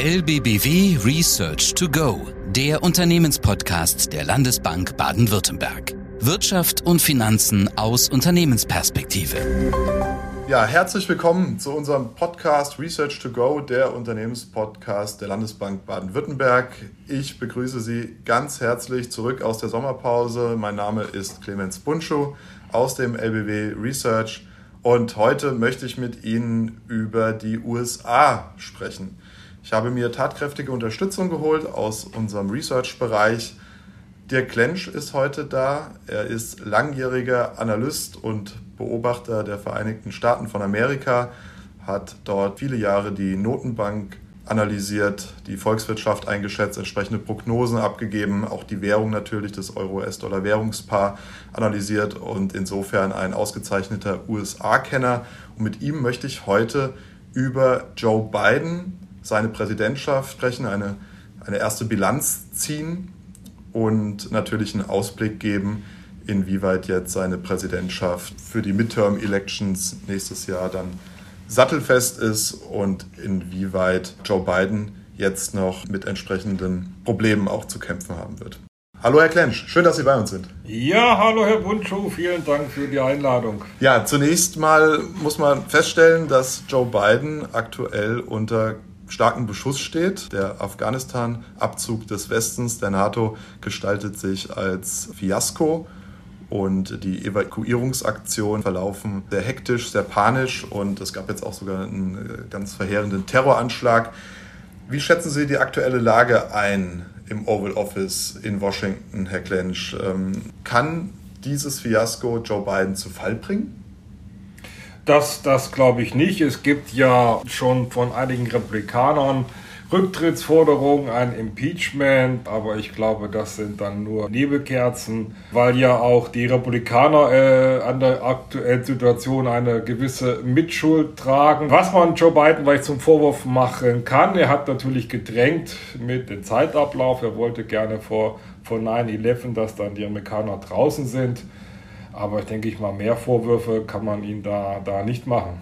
LBBW Research to Go, der Unternehmenspodcast der Landesbank Baden-Württemberg. Wirtschaft und Finanzen aus Unternehmensperspektive. Ja, herzlich willkommen zu unserem Podcast Research to Go, der Unternehmenspodcast der Landesbank Baden-Württemberg. Ich begrüße Sie ganz herzlich zurück aus der Sommerpause. Mein Name ist Clemens Bunschuh aus dem LBW Research und heute möchte ich mit Ihnen über die USA sprechen. Ich habe mir tatkräftige Unterstützung geholt aus unserem Research-Bereich. Dirk Klensch ist heute da. Er ist langjähriger Analyst und Beobachter der Vereinigten Staaten von Amerika, hat dort viele Jahre die Notenbank analysiert, die Volkswirtschaft eingeschätzt, entsprechende Prognosen abgegeben, auch die Währung natürlich, das Euro-US-Dollar-Währungspaar analysiert und insofern ein ausgezeichneter USA-Kenner. Und mit ihm möchte ich heute über Joe Biden seine Präsidentschaft sprechen, eine, eine erste Bilanz ziehen und natürlich einen Ausblick geben, inwieweit jetzt seine Präsidentschaft für die Midterm-Elections nächstes Jahr dann sattelfest ist und inwieweit Joe Biden jetzt noch mit entsprechenden Problemen auch zu kämpfen haben wird. Hallo Herr Klensch, schön, dass Sie bei uns sind. Ja, hallo Herr Buntschuh, vielen Dank für die Einladung. Ja, zunächst mal muss man feststellen, dass Joe Biden aktuell unter starken Beschuss steht. Der Afghanistan-Abzug des Westens der NATO gestaltet sich als Fiasko und die Evakuierungsaktionen verlaufen sehr hektisch, sehr panisch und es gab jetzt auch sogar einen äh, ganz verheerenden Terroranschlag. Wie schätzen Sie die aktuelle Lage ein im Oval Office in Washington, Herr Klensch? Ähm, kann dieses Fiasko Joe Biden zu Fall bringen? Das, das glaube ich nicht. Es gibt ja schon von einigen Republikanern Rücktrittsforderungen, ein Impeachment, aber ich glaube, das sind dann nur Nebelkerzen, weil ja auch die Republikaner äh, an der aktuellen Situation eine gewisse Mitschuld tragen. Was man Joe Biden vielleicht zum Vorwurf machen kann, er hat natürlich gedrängt mit dem Zeitablauf. Er wollte gerne vor, vor 9-11, dass dann die Amerikaner draußen sind. Aber ich denke ich mal, mehr Vorwürfe kann man ihm da, da nicht machen.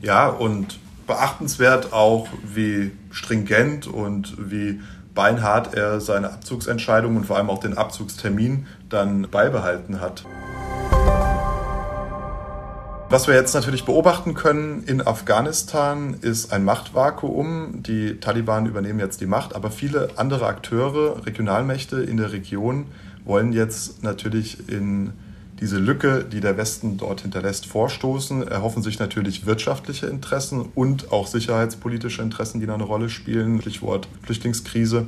Ja, und beachtenswert auch, wie stringent und wie beinhart er seine Abzugsentscheidung und vor allem auch den Abzugstermin dann beibehalten hat. Was wir jetzt natürlich beobachten können in Afghanistan ist ein Machtvakuum. Die Taliban übernehmen jetzt die Macht, aber viele andere Akteure, Regionalmächte in der Region wollen jetzt natürlich in diese Lücke, die der Westen dort hinterlässt, vorstoßen, erhoffen sich natürlich wirtschaftliche Interessen und auch sicherheitspolitische Interessen, die da eine Rolle spielen. Stichwort Flüchtlingskrise.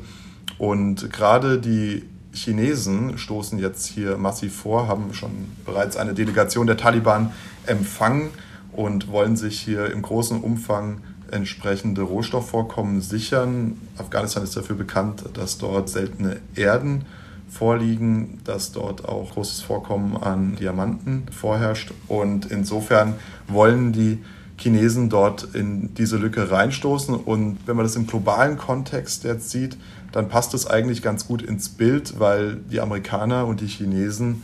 Und gerade die Chinesen stoßen jetzt hier massiv vor, haben schon bereits eine Delegation der Taliban empfangen und wollen sich hier im großen Umfang entsprechende Rohstoffvorkommen sichern. Afghanistan ist dafür bekannt, dass dort seltene Erden vorliegen, dass dort auch großes Vorkommen an Diamanten vorherrscht. Und insofern wollen die Chinesen dort in diese Lücke reinstoßen. Und wenn man das im globalen Kontext jetzt sieht, dann passt es eigentlich ganz gut ins Bild, weil die Amerikaner und die Chinesen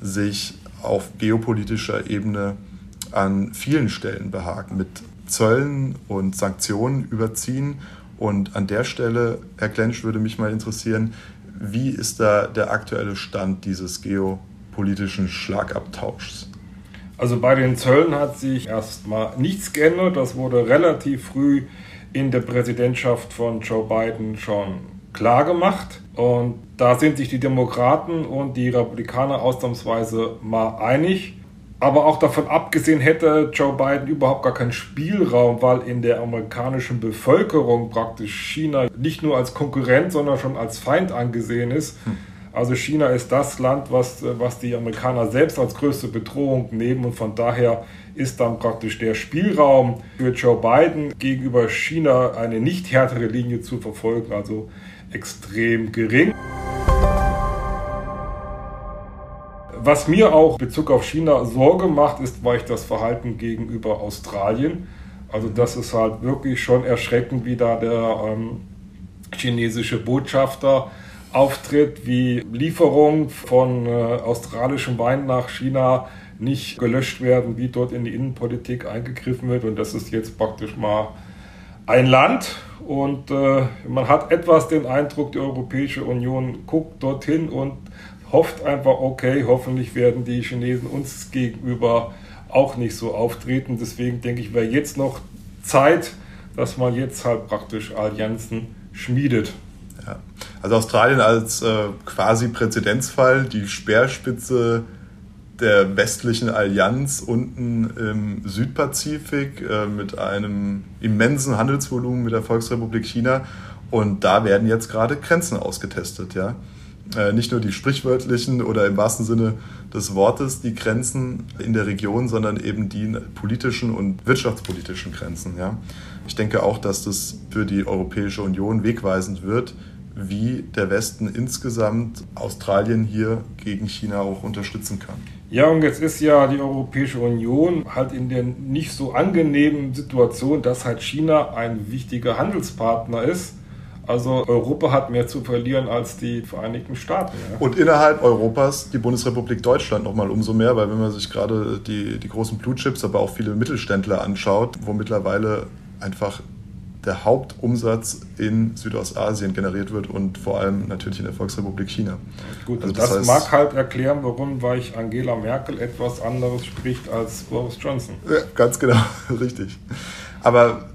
sich auf geopolitischer Ebene an vielen Stellen behaken, mit Zöllen und Sanktionen überziehen. Und an der Stelle, Herr Klensch, würde mich mal interessieren, wie ist da der aktuelle Stand dieses geopolitischen Schlagabtauschs? Also bei den Zöllen hat sich erstmal nichts geändert. Das wurde relativ früh in der Präsidentschaft von Joe Biden schon klar gemacht. Und da sind sich die Demokraten und die Republikaner ausnahmsweise mal einig. Aber auch davon abgesehen hätte Joe Biden überhaupt gar keinen Spielraum, weil in der amerikanischen Bevölkerung praktisch China nicht nur als Konkurrent, sondern schon als Feind angesehen ist. Hm. Also China ist das Land, was, was die Amerikaner selbst als größte Bedrohung nehmen und von daher ist dann praktisch der Spielraum für Joe Biden gegenüber China eine nicht härtere Linie zu verfolgen, also extrem gering. Was mir auch in Bezug auf China Sorge macht, ist weil ich das Verhalten gegenüber Australien. Also das ist halt wirklich schon erschreckend, wie da der ähm, chinesische Botschafter auftritt, wie Lieferungen von äh, australischem Wein nach China nicht gelöscht werden, wie dort in die Innenpolitik eingegriffen wird. Und das ist jetzt praktisch mal ein Land, Und äh, man hat etwas den Eindruck, die Europäische Union guckt dorthin und hofft einfach, okay, hoffentlich werden die Chinesen uns gegenüber auch nicht so auftreten. Deswegen denke ich, wäre jetzt noch Zeit, dass man jetzt halt praktisch Allianzen schmiedet. Ja. Also Australien als äh, quasi Präzedenzfall, die Speerspitze der westlichen Allianz unten im Südpazifik äh, mit einem immensen Handelsvolumen mit der Volksrepublik China. Und da werden jetzt gerade Grenzen ausgetestet, ja. Äh, nicht nur die sprichwörtlichen oder im wahrsten Sinne des Wortes die Grenzen in der Region, sondern eben die politischen und wirtschaftspolitischen Grenzen. Ja. Ich denke auch, dass das für die Europäische Union wegweisend wird, wie der Westen insgesamt Australien hier gegen China auch unterstützen kann. Ja, und jetzt ist ja die Europäische Union halt in der nicht so angenehmen Situation, dass halt China ein wichtiger Handelspartner ist. Also Europa hat mehr zu verlieren als die Vereinigten Staaten. Ja. Und innerhalb Europas die Bundesrepublik Deutschland nochmal umso mehr, weil wenn man sich gerade die, die großen Blue Chips, aber auch viele Mittelständler anschaut, wo mittlerweile einfach der Hauptumsatz in Südostasien generiert wird und vor allem natürlich in der Volksrepublik China. Gut, also das, das heißt, mag halt erklären, warum weil Angela Merkel etwas anderes spricht als Boris Johnson. Ja, ganz genau, richtig. Aber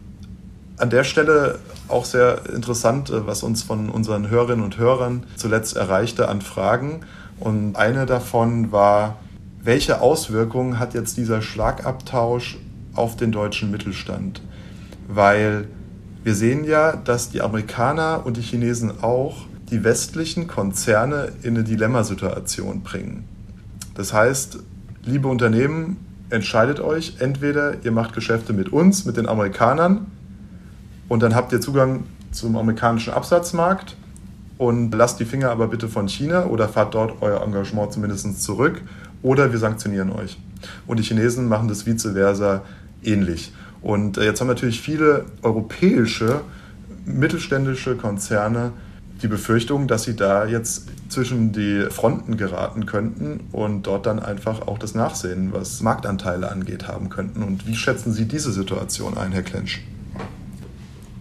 an der Stelle auch sehr interessant, äh, was uns von unseren Hörerinnen und Hörern zuletzt erreichte an Fragen. Und eine davon war, welche Auswirkungen hat jetzt dieser Schlagabtausch auf den deutschen Mittelstand? Weil wir sehen ja, dass die Amerikaner und die Chinesen auch die westlichen Konzerne in eine Dilemmasituation bringen. Das heißt, liebe Unternehmen, entscheidet euch, entweder ihr macht Geschäfte mit uns, mit den Amerikanern, und dann habt ihr Zugang zum amerikanischen Absatzmarkt und lasst die Finger aber bitte von China oder fahrt dort euer Engagement zumindest zurück oder wir sanktionieren euch. Und die Chinesen machen das vice versa ähnlich. Und äh, jetzt haben natürlich viele europäische mittelständische Konzerne die Befürchtung, dass sie da jetzt zwischen die Fronten geraten könnten und dort dann einfach auch das Nachsehen, was Marktanteile angeht, haben könnten. Und wie schätzen Sie diese Situation ein, Herr Klensch?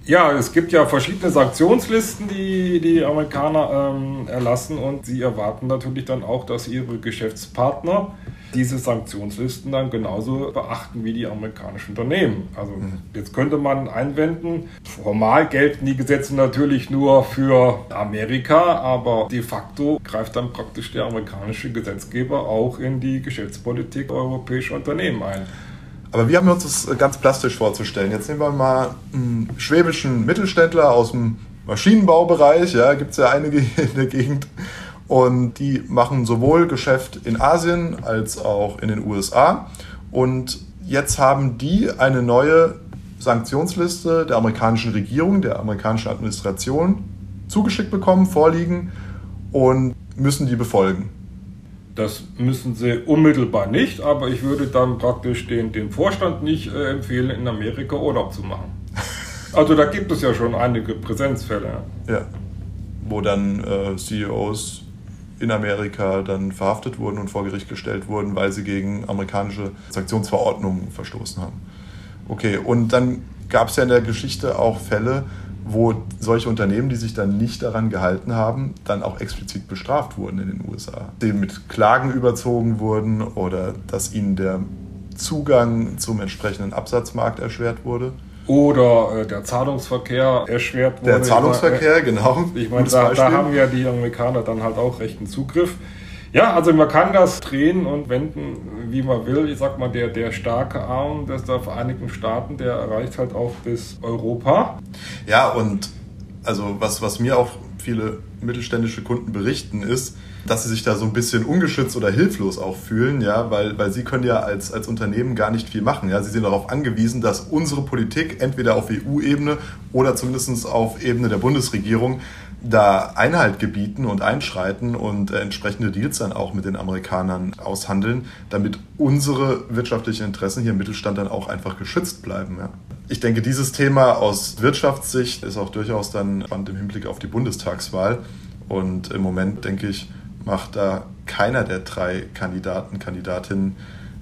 Ja, es gibt ja verschiedene Sanktionslisten, die die Amerikaner ähm, erlassen und sie erwarten natürlich dann auch, dass ihre Geschäftspartner diese Sanktionslisten dann genauso beachten wie die amerikanischen Unternehmen. Also mhm. jetzt könnte man einwenden, formal gelten die Gesetze natürlich nur für Amerika, aber de facto greift dann praktisch der amerikanische Gesetzgeber auch in die Geschäftspolitik europäischer Unternehmen ein. Aber wie haben wir uns das ganz plastisch vorzustellen? Jetzt nehmen wir mal einen schwäbischen Mittelständler aus dem Maschinenbaubereich, ja, gibt es ja einige in der Gegend. Und die machen sowohl Geschäft in Asien als auch in den USA. Und jetzt haben die eine neue Sanktionsliste der amerikanischen Regierung, der amerikanischen Administration zugeschickt bekommen, vorliegen und müssen die befolgen. Das müssen sie unmittelbar nicht, aber ich würde dann praktisch den, den Vorstand nicht äh, empfehlen, in Amerika Urlaub zu machen. Also da gibt es ja schon einige Präsenzfälle. Ja, wo dann äh, CEOs in Amerika dann verhaftet wurden und vor Gericht gestellt wurden, weil sie gegen amerikanische Sanktionsverordnungen verstoßen haben. Okay, und dann gab es ja in der Geschichte auch Fälle, wo solche Unternehmen, die sich dann nicht daran gehalten haben, dann auch explizit bestraft wurden in den USA. Die mit Klagen überzogen wurden oder dass ihnen der Zugang zum entsprechenden Absatzmarkt erschwert wurde. Oder äh, der Zahlungsverkehr erschwert wurde. Der Zahlungsverkehr, genau. Ich meine, da, da haben ja die Amerikaner dann halt auch rechten Zugriff. Ja, also man kann das drehen und wenden, wie man will. Ich sag mal, der, der starke Arm des der Vereinigten Staaten, der erreicht halt auch bis Europa. Ja, und also was, was mir auch viele mittelständische Kunden berichten, ist, dass sie sich da so ein bisschen ungeschützt oder hilflos auch fühlen, ja, weil, weil sie können ja als, als Unternehmen gar nicht viel machen. Ja. Sie sind darauf angewiesen, dass unsere Politik entweder auf EU-Ebene oder zumindest auf Ebene der Bundesregierung da Einhalt gebieten und einschreiten und äh, entsprechende Deals dann auch mit den Amerikanern aushandeln, damit unsere wirtschaftlichen Interessen hier im Mittelstand dann auch einfach geschützt bleiben. Ja. Ich denke, dieses Thema aus Wirtschaftssicht ist auch durchaus dann spannend im Hinblick auf die Bundestagswahl. Und im Moment, denke ich, macht da keiner der drei Kandidaten, Kandidatinnen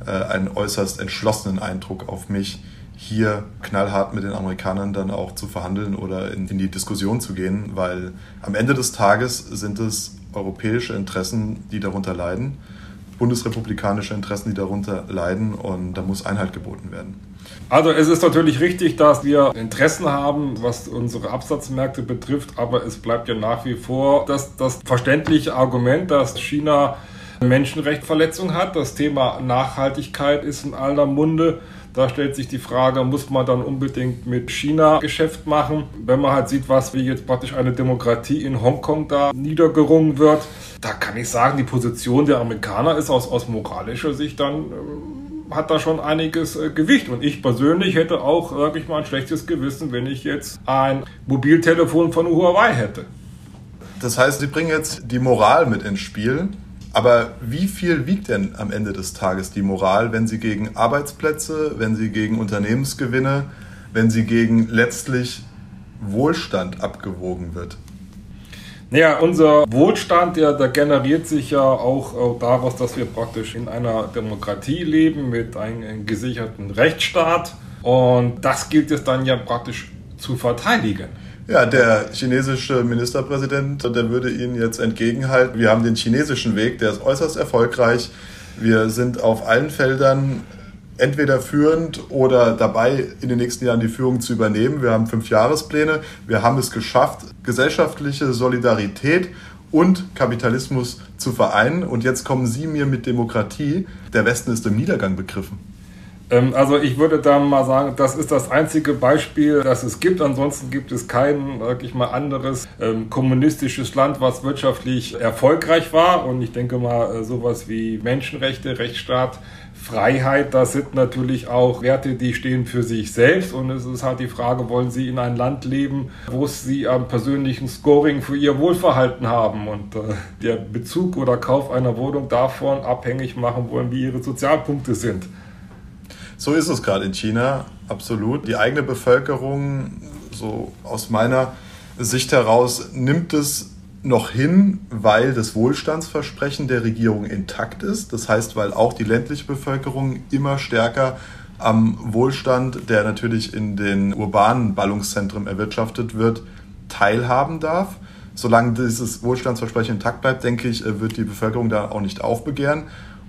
äh, einen äußerst entschlossenen Eindruck auf mich, hier knallhart mit den Amerikanern dann auch zu verhandeln oder in, in die Diskussion zu gehen, weil am Ende des Tages sind es europäische Interessen, die darunter leiden, bundesrepublikanische Interessen, die darunter leiden und da muss Einhalt geboten werden. Also es ist natürlich richtig, dass wir Interessen haben, was unsere Absatzmärkte betrifft, aber es bleibt ja nach wie vor das, das verständliche Argument, dass China Menschenrechtsverletzung hat. Das Thema Nachhaltigkeit ist in aller Munde. Da stellt sich die Frage, muss man dann unbedingt mit China Geschäft machen? Wenn man halt sieht, was wie jetzt praktisch eine Demokratie in Hongkong da niedergerungen wird, da kann ich sagen, die Position der Amerikaner ist aus, aus moralischer Sicht dann äh, hat da schon einiges äh, Gewicht. Und ich persönlich hätte auch wirklich mal ein schlechtes Gewissen, wenn ich jetzt ein Mobiltelefon von Huawei hätte. Das heißt, Sie bringen jetzt die Moral mit ins Spiel. Aber wie viel wiegt denn am Ende des Tages die Moral, wenn sie gegen Arbeitsplätze, wenn sie gegen Unternehmensgewinne, wenn sie gegen letztlich Wohlstand abgewogen wird? Naja, unser Wohlstand, der, der generiert sich ja auch, auch daraus, dass wir praktisch in einer Demokratie leben mit einem, einem gesicherten Rechtsstaat. Und das gilt es dann ja praktisch zu verteidigen. Ja, der chinesische Ministerpräsident, der würde Ihnen jetzt entgegenhalten, wir haben den chinesischen Weg, der ist äußerst erfolgreich. Wir sind auf allen Feldern entweder führend oder dabei, in den nächsten Jahren die Führung zu übernehmen. Wir haben fünf Jahrespläne. Wir haben es geschafft, gesellschaftliche Solidarität und Kapitalismus zu vereinen. Und jetzt kommen Sie mir mit Demokratie. Der Westen ist im Niedergang begriffen. Ähm, also ich würde da mal sagen, das ist das einzige Beispiel, das es gibt. Ansonsten gibt es kein wirklich mal anderes ähm, kommunistisches Land, was wirtschaftlich erfolgreich war. Und ich denke mal, äh, sowas wie Menschenrechte, Rechtsstaat, Freiheit, das sind natürlich auch Werte, die stehen für sich selbst. Und es ist halt die Frage, wollen Sie in ein Land leben, wo Sie am persönlichen Scoring für Ihr Wohlverhalten haben und äh, der Bezug oder Kauf einer Wohnung davon abhängig machen wollen, wie Ihre Sozialpunkte sind. So ist es gerade in China, absolut. Die eigene Bevölkerung, so aus meiner Sicht heraus, nimmt es noch hin, weil das Wohlstandsversprechen der Regierung intakt ist. Das heißt, weil auch die ländliche Bevölkerung immer stärker am Wohlstand, der natürlich in den urbanen Ballungszentren erwirtschaftet wird, teilhaben darf. Solange dieses Wohlstandsversprechen intakt bleibt, denke ich, wird die Bevölkerung da auch nicht aufbegehren.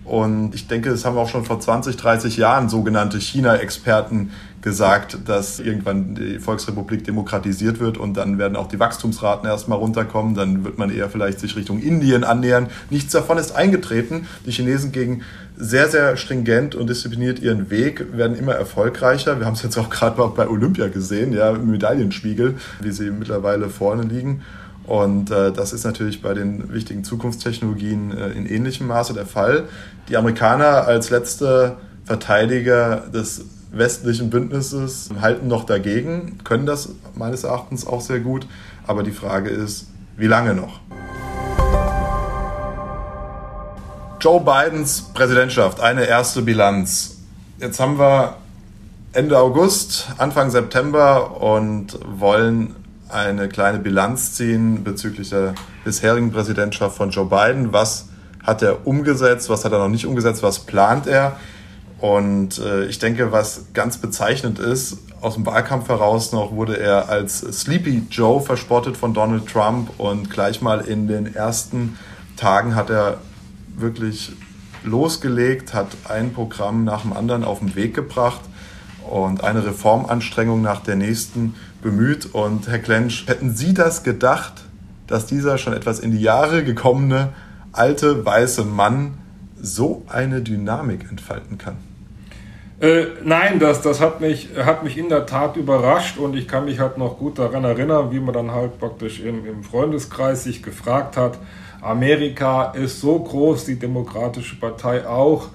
Und ich denke, das haben auch schon vor 20, 30 Jahren sogenannte China-Experten gesagt, dass irgendwann die Volksrepublik demokratisiert wird und dann werden auch die Wachstumsraten erstmal runterkommen. Dann wird man eher vielleicht sich Richtung Indien annähern. Nichts davon ist eingetreten. Die Chinesen gehen sehr, sehr stringent und diszipliniert ihren Weg, werden immer erfolgreicher. Wir haben es jetzt auch gerade bei Olympia gesehen, ja, im Medaillenspiegel, wie sie mittlerweile vorne liegen. Und äh, das ist natürlich bei den wichtigen Zukunftstechnologien äh, in ähnlichem Maße der Fall. Die Amerikaner als letzte Verteidiger des westlichen Bündnisses halten noch dagegen, können das meines Erachtens auch sehr gut. Aber die Frage ist, wie lange noch? Joe Bidens Präsidentschaft, eine erste Bilanz. Jetzt haben wir Ende August, Anfang September und wollen eine kleine Bilanz ziehen bezüglich der bisherigen Präsidentschaft von Joe Biden. Was hat er umgesetzt, was hat er noch nicht umgesetzt, was plant er? Und äh, ich denke, was ganz bezeichnend ist, aus dem Wahlkampf heraus noch wurde er als Sleepy Joe verspottet von Donald Trump und gleich mal in den ersten Tagen hat er wirklich losgelegt, hat ein Programm nach dem anderen auf den Weg gebracht und eine Reformanstrengung nach der nächsten bemüht. Und Herr Klensch, hätten Sie das gedacht, dass dieser schon etwas in die Jahre gekommene alte weiße Mann so eine Dynamik entfalten kann? Äh, nein, das, das hat, mich, hat mich in der Tat überrascht und ich kann mich halt noch gut daran erinnern, wie man dann halt praktisch im, im Freundeskreis sich gefragt hat, Amerika ist so groß, die Demokratische Partei auch,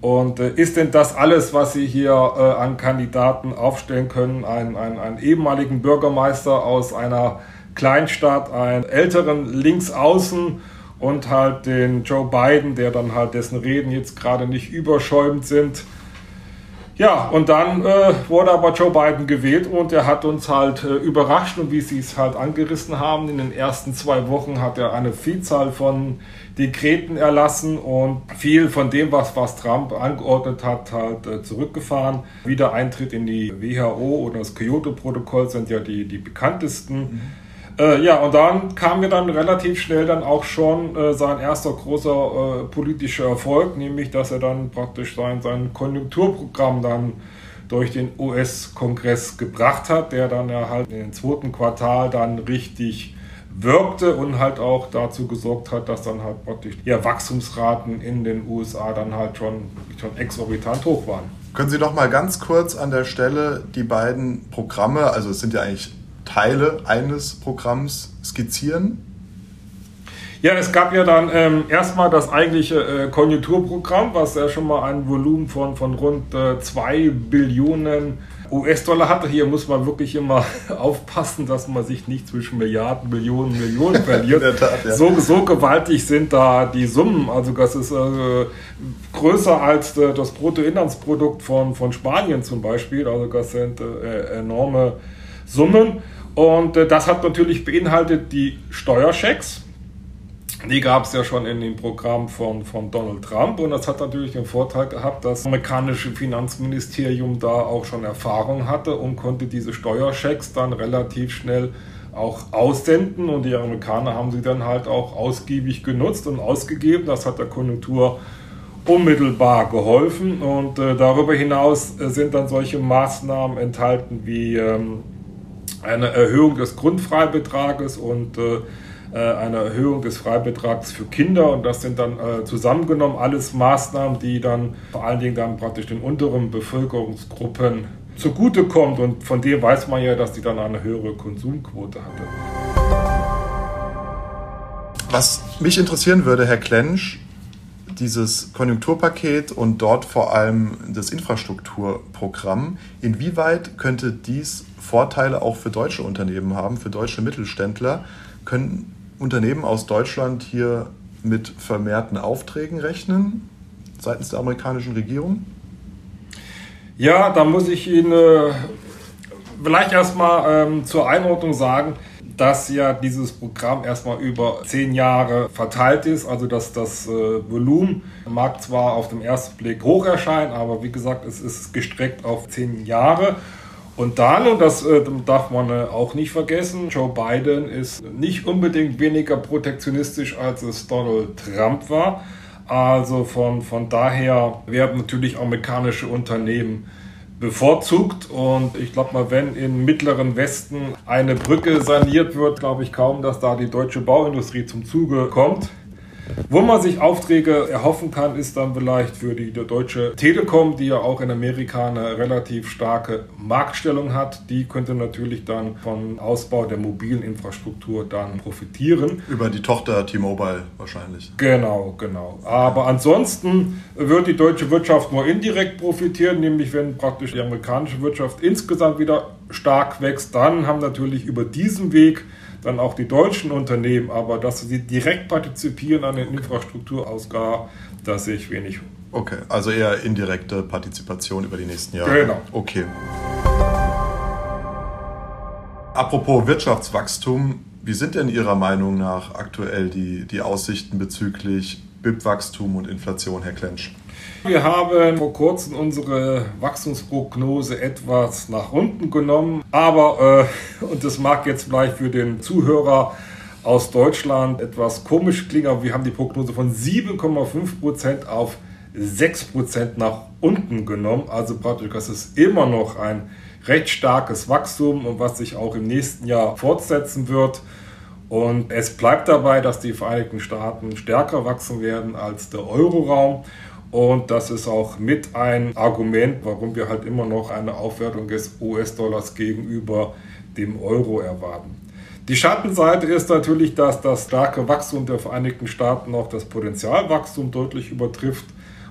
und äh, ist denn das alles, was Sie hier äh, an Kandidaten aufstellen können? Ein, ein, einen ehemaligen Bürgermeister aus einer Kleinstadt, einen älteren Linksaußen und halt den Joe Biden, der dann halt dessen Reden jetzt gerade nicht überschäumend sind. Ja, und dann äh, wurde aber Joe Biden gewählt und er hat uns halt äh, überrascht und wie sie es halt angerissen haben. In den ersten zwei Wochen hat er eine Vielzahl von Dekreten erlassen und viel von dem, was, was Trump angeordnet hat, halt äh, zurückgefahren. Wiedereintritt in die WHO oder das Kyoto-Protokoll sind ja die, die bekanntesten. Mhm. Äh, ja, und dann kam mir dann relativ schnell dann auch schon äh, sein erster großer äh, politischer Erfolg, nämlich dass er dann praktisch sein, sein Konjunkturprogramm dann durch den US-Kongress gebracht hat, der dann ja halt im zweiten Quartal dann richtig wirkte und halt auch dazu gesorgt hat, dass dann halt praktisch ja, Wachstumsraten in den USA dann halt schon, schon exorbitant hoch waren. Können Sie doch mal ganz kurz an der Stelle die beiden Programme, also es sind ja eigentlich Teile eines Programms skizzieren? Ja, es gab ja dann ähm, erstmal das eigentliche äh, Konjunkturprogramm, was ja schon mal ein Volumen von, von rund 2 äh, Billionen US-Dollar hatte. Hier muss man wirklich immer aufpassen, dass man sich nicht zwischen Milliarden, Millionen, Millionen verliert. Tat, ja. so, so gewaltig sind da die Summen. Also das ist äh, größer als äh, das Bruttoinlandsprodukt von, von Spanien zum Beispiel. Also das sind äh, enorme Summen. Und äh, das hat natürlich beinhaltet die Steuerschecks. Die gab es ja schon in dem Programm von, von Donald Trump und das hat natürlich den Vorteil gehabt, dass das amerikanische Finanzministerium da auch schon Erfahrung hatte und konnte diese Steuerschecks dann relativ schnell auch aussenden und die Amerikaner haben sie dann halt auch ausgiebig genutzt und ausgegeben. Das hat der Konjunktur unmittelbar geholfen und äh, darüber hinaus äh, sind dann solche Maßnahmen enthalten wie ähm, eine Erhöhung des Grundfreibetrages und äh, äh, eine Erhöhung des Freibetrags für Kinder. Und das sind dann äh, zusammengenommen alles Maßnahmen, die dann vor allen Dingen dann praktisch den unteren Bevölkerungsgruppen zugutekommt. Und von dem weiß man ja, dass die dann eine höhere Konsumquote hatte. Was mich interessieren würde, Herr Klensch, dieses Konjunkturpaket und dort vor allem das Infrastrukturprogramm, inwieweit könnte dies Vorteile auch für deutsche Unternehmen haben, für deutsche Mittelständler? Können Unternehmen aus Deutschland hier mit vermehrten Aufträgen rechnen seitens der amerikanischen Regierung? Ja, da muss ich Ihnen äh, vielleicht erstmal ähm, zur Einordnung sagen, dass ja dieses Programm erstmal über zehn Jahre verteilt ist. Also dass das äh, Volumen mag zwar auf den ersten Blick hoch erscheinen, aber wie gesagt, es ist gestreckt auf zehn Jahre. Und dann, und das äh, darf man äh, auch nicht vergessen, Joe Biden ist nicht unbedingt weniger protektionistisch, als es Donald Trump war. Also von, von daher werden natürlich amerikanische Unternehmen bevorzugt. Und ich glaube mal, wenn im mittleren Westen eine Brücke saniert wird, glaube ich kaum, dass da die deutsche Bauindustrie zum Zuge kommt. Wo man sich Aufträge erhoffen kann, ist dann vielleicht für die, Deutsche Telekom, die ja auch in Amerika eine relativ starke Marktstellung hat. Die könnte natürlich dann vom Ausbau der mobilen Infrastruktur dann profitieren. Über die Tochter T-Mobile wahrscheinlich. Genau, genau. Aber ansonsten wird die deutsche Wirtschaft nur indirekt profitieren, nämlich wenn praktisch die amerikanische Wirtschaft insgesamt wieder stark wächst, dann haben natürlich über diesen Weg dann auch die deutschen Unternehmen, aber dass sie direkt partizipieren an den Infrastrukturausgaben, da sehe ich wenig. Okay, also eher indirekte Partizipation über die nächsten Jahre. Genau. Okay. Apropos Wirtschaftswachstum, wie sind denn Ihrer Meinung nach aktuell die, die Aussichten bezüglich BIP-Wachstum und Inflation, Herr Klensch? Wir haben vor kurzem unsere Wachstumsprognose etwas nach unten genommen, aber, äh, und das mag jetzt vielleicht für den Zuhörer aus Deutschland etwas komisch klingen, aber wir haben die Prognose von 7,5% auf 6% nach unten genommen. Also praktisch, das ist immer noch ein recht starkes Wachstum und was sich auch im nächsten Jahr fortsetzen wird. Und es bleibt dabei, dass die Vereinigten Staaten stärker wachsen werden als der Euroraum. Und das ist auch mit ein Argument, warum wir halt immer noch eine Aufwertung des US-Dollars gegenüber dem Euro erwarten. Die Schattenseite ist natürlich, dass das starke Wachstum der Vereinigten Staaten auch das Potenzialwachstum deutlich übertrifft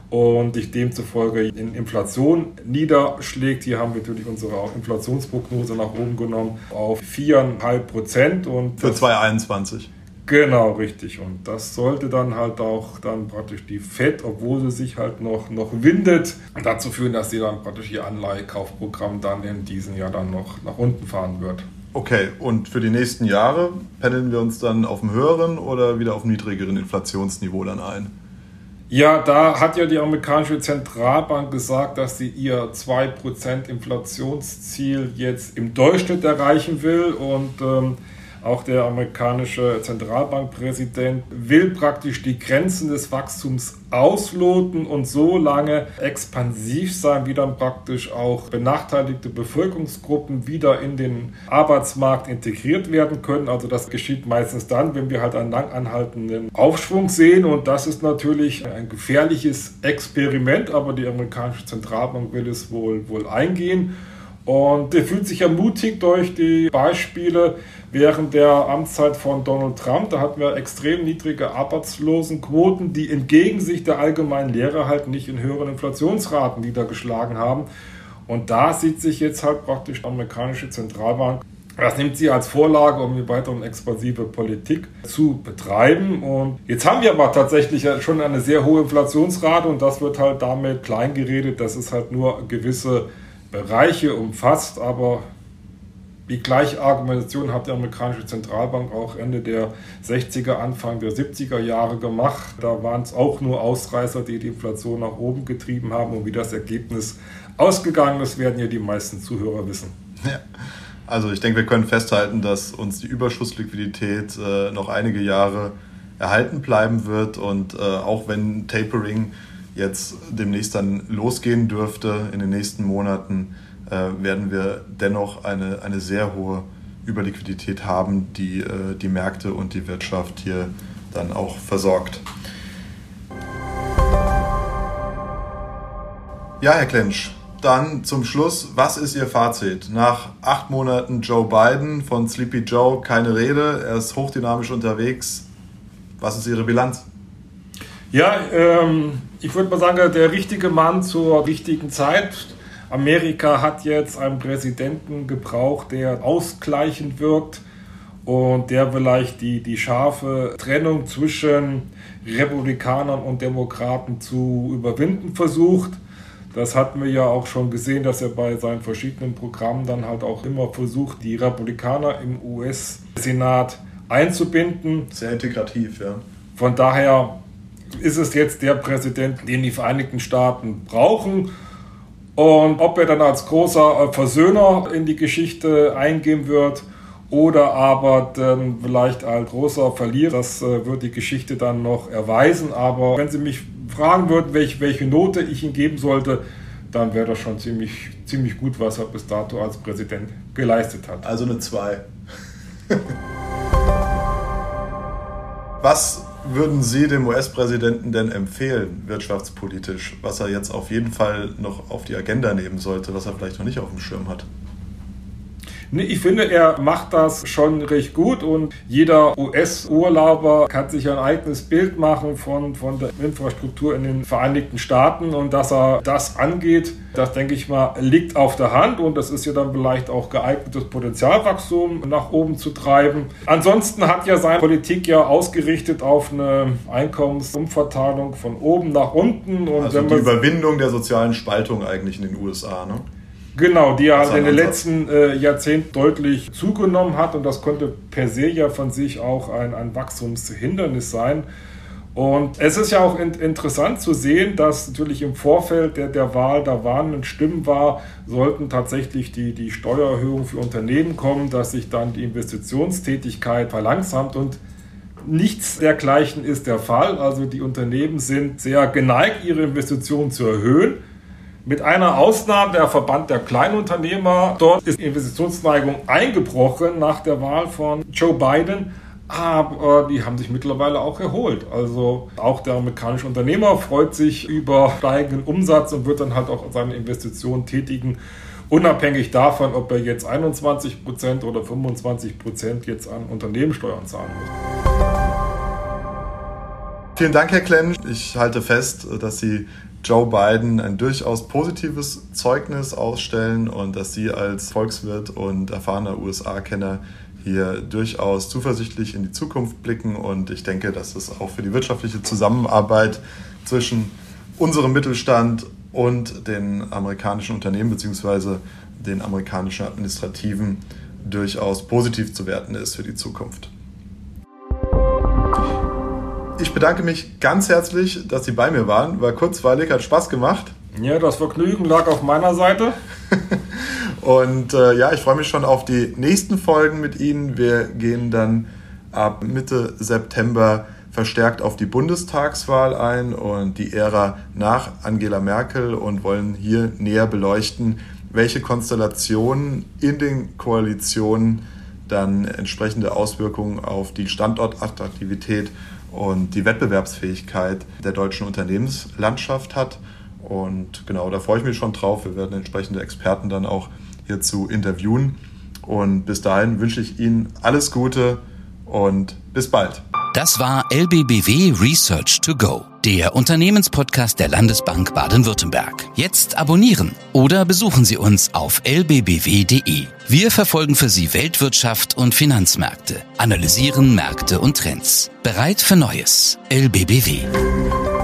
und sich demzufolge in Inflation niederschlägt. Hier haben wir natürlich unsere Inflationsprognose nach oben genommen auf 4,5 Prozent. Für 2021. Genau, richtig. Und das sollte dann halt auch dann praktisch die FED, obwohl sie sich halt noch, noch windet, dazu führen, dass sie dann praktisch ihr Anleihekaufprogramm dann in diesem Jahr dann noch nach unten fahren wird. Okay, und für die nächsten Jahre pendeln wir uns dann auf dem höheren oder wieder auf dem niedrigeren Inflationsniveau dann ein? Ja, da hat ja die amerikanische Zentralbank gesagt, dass sie ihr 2% Inflationsziel jetzt im Durchschnitt erreichen will. Und ähm, auch der amerikanische Zentralbankpräsident will praktisch die Grenzen des Wachstums ausloten und so lange expansiv sein, wie dann praktisch auch benachteiligte Bevölkerungsgruppen wieder in den Arbeitsmarkt integriert werden können. Also das geschieht meistens dann, wenn wir halt einen lang anhaltenden Aufschwung sehen und das ist natürlich ein gefährliches Experiment, aber die amerikanische Zentralbank will es wohl, wohl eingehen. Und er fühlt sich ermutigt durch die Beispiele während der Amtszeit von Donald Trump. Da hatten wir extrem niedrige Arbeitslosenquoten, die entgegen sich der allgemeinen Lehre halt nicht in höheren Inflationsraten niedergeschlagen haben. Und da sieht sich jetzt halt praktisch die amerikanische Zentralbank das nimmt sie als Vorlage, um eine weitere expansive Politik zu betreiben. Und jetzt haben wir aber tatsächlich schon eine sehr hohe Inflationsrate und das wird halt damit kleingeredet, dass es halt nur gewisse Bereiche umfasst, aber die gleiche Argumentation hat die amerikanische Zentralbank auch Ende der 60er, Anfang der 70er Jahre gemacht. Da waren es auch nur Ausreißer, die die Inflation nach oben getrieben haben. Und wie das Ergebnis ausgegangen ist, werden ja die meisten Zuhörer wissen. Ja. Also ich denke, wir können festhalten, dass uns die Überschussliquidität äh, noch einige Jahre erhalten bleiben wird. Und äh, auch wenn Tapering jetzt demnächst dann losgehen dürfte in den nächsten Monaten, äh, werden wir dennoch eine, eine sehr hohe Überliquidität haben, die äh, die Märkte und die Wirtschaft hier dann auch versorgt. Ja, Herr Klensch, dann zum Schluss, was ist Ihr Fazit? Nach acht Monaten Joe Biden von Sleepy Joe keine Rede, er ist hochdynamisch unterwegs. Was ist Ihre Bilanz? Ja, ähm, ich würde mal sagen, der richtige Mann zur richtigen Zeit. Amerika hat jetzt einen Präsidenten gebraucht, der ausgleichend wirkt und der vielleicht die, die scharfe Trennung zwischen Republikanern und Demokraten zu überwinden versucht. Das hatten wir ja auch schon gesehen, dass er bei seinen verschiedenen Programmen dann halt auch immer versucht, die Republikaner im US-Senat einzubinden. Sehr integrativ, ja. Von daher ist es jetzt der Präsident, den die Vereinigten Staaten brauchen. Und ob er dann als großer äh, Versöhner in die Geschichte eingehen wird oder aber dann vielleicht als großer Verlierer, das äh, wird die Geschichte dann noch erweisen. Aber wenn Sie mich fragen würden, welche, welche Note ich ihm geben sollte, dann wäre das schon ziemlich, ziemlich gut, was er bis dato als Präsident geleistet hat. Also eine 2. was würden Sie dem US-Präsidenten denn empfehlen, wirtschaftspolitisch, was er jetzt auf jeden Fall noch auf die Agenda nehmen sollte, was er vielleicht noch nicht auf dem Schirm hat? Nee, ich finde, er macht das schon recht gut und jeder US-Urlauber kann sich ein eigenes Bild machen von, von der Infrastruktur in den Vereinigten Staaten und dass er das angeht, das denke ich mal, liegt auf der Hand und das ist ja dann vielleicht auch geeignetes Potenzialwachstum nach oben zu treiben. Ansonsten hat ja seine Politik ja ausgerichtet auf eine Einkommensumverteilung von oben nach unten. Und also die Überwindung der sozialen Spaltung eigentlich in den USA, ne? Genau, die ja in den letzten äh, Jahrzehnten deutlich zugenommen hat und das konnte per se ja von sich auch ein, ein Wachstumshindernis sein. Und es ist ja auch in, interessant zu sehen, dass natürlich im Vorfeld der, der Wahl da warnenden Stimmen war, sollten tatsächlich die, die Steuererhöhungen für Unternehmen kommen, dass sich dann die Investitionstätigkeit verlangsamt und nichts dergleichen ist der Fall. Also die Unternehmen sind sehr geneigt, ihre Investitionen zu erhöhen. Mit einer Ausnahme, der Verband der Kleinunternehmer, dort ist Investitionsneigung eingebrochen nach der Wahl von Joe Biden. Aber die haben sich mittlerweile auch erholt. Also auch der amerikanische Unternehmer freut sich über steigenden Umsatz und wird dann halt auch seine Investitionen tätigen, unabhängig davon, ob er jetzt 21% oder 25% jetzt an Unternehmenssteuern zahlen muss. Vielen Dank, Herr Klensch. Ich halte fest, dass Sie Joe Biden ein durchaus positives Zeugnis ausstellen und dass Sie als Volkswirt und erfahrener USA-Kenner hier durchaus zuversichtlich in die Zukunft blicken. Und ich denke, dass es auch für die wirtschaftliche Zusammenarbeit zwischen unserem Mittelstand und den amerikanischen Unternehmen bzw. den amerikanischen Administrativen durchaus positiv zu werten ist für die Zukunft. Ich bedanke mich ganz herzlich, dass Sie bei mir waren. War kurzweilig, hat Spaß gemacht. Ja, das Vergnügen lag auf meiner Seite. Und äh, ja, ich freue mich schon auf die nächsten Folgen mit Ihnen. Wir gehen dann ab Mitte September verstärkt auf die Bundestagswahl ein und die Ära nach Angela Merkel und wollen hier näher beleuchten, welche Konstellationen in den Koalitionen dann entsprechende Auswirkungen auf die Standortattraktivität und die Wettbewerbsfähigkeit der deutschen Unternehmenslandschaft hat. Und genau, da freue ich mich schon drauf. Wir werden entsprechende Experten dann auch hierzu interviewen. Und bis dahin wünsche ich Ihnen alles Gute und bis bald. Das war LBBW Research to Go, der Unternehmenspodcast der Landesbank Baden-Württemberg. Jetzt abonnieren oder besuchen Sie uns auf lbbw.de. Wir verfolgen für Sie Weltwirtschaft und Finanzmärkte, analysieren Märkte und Trends. Bereit für Neues. LBBW.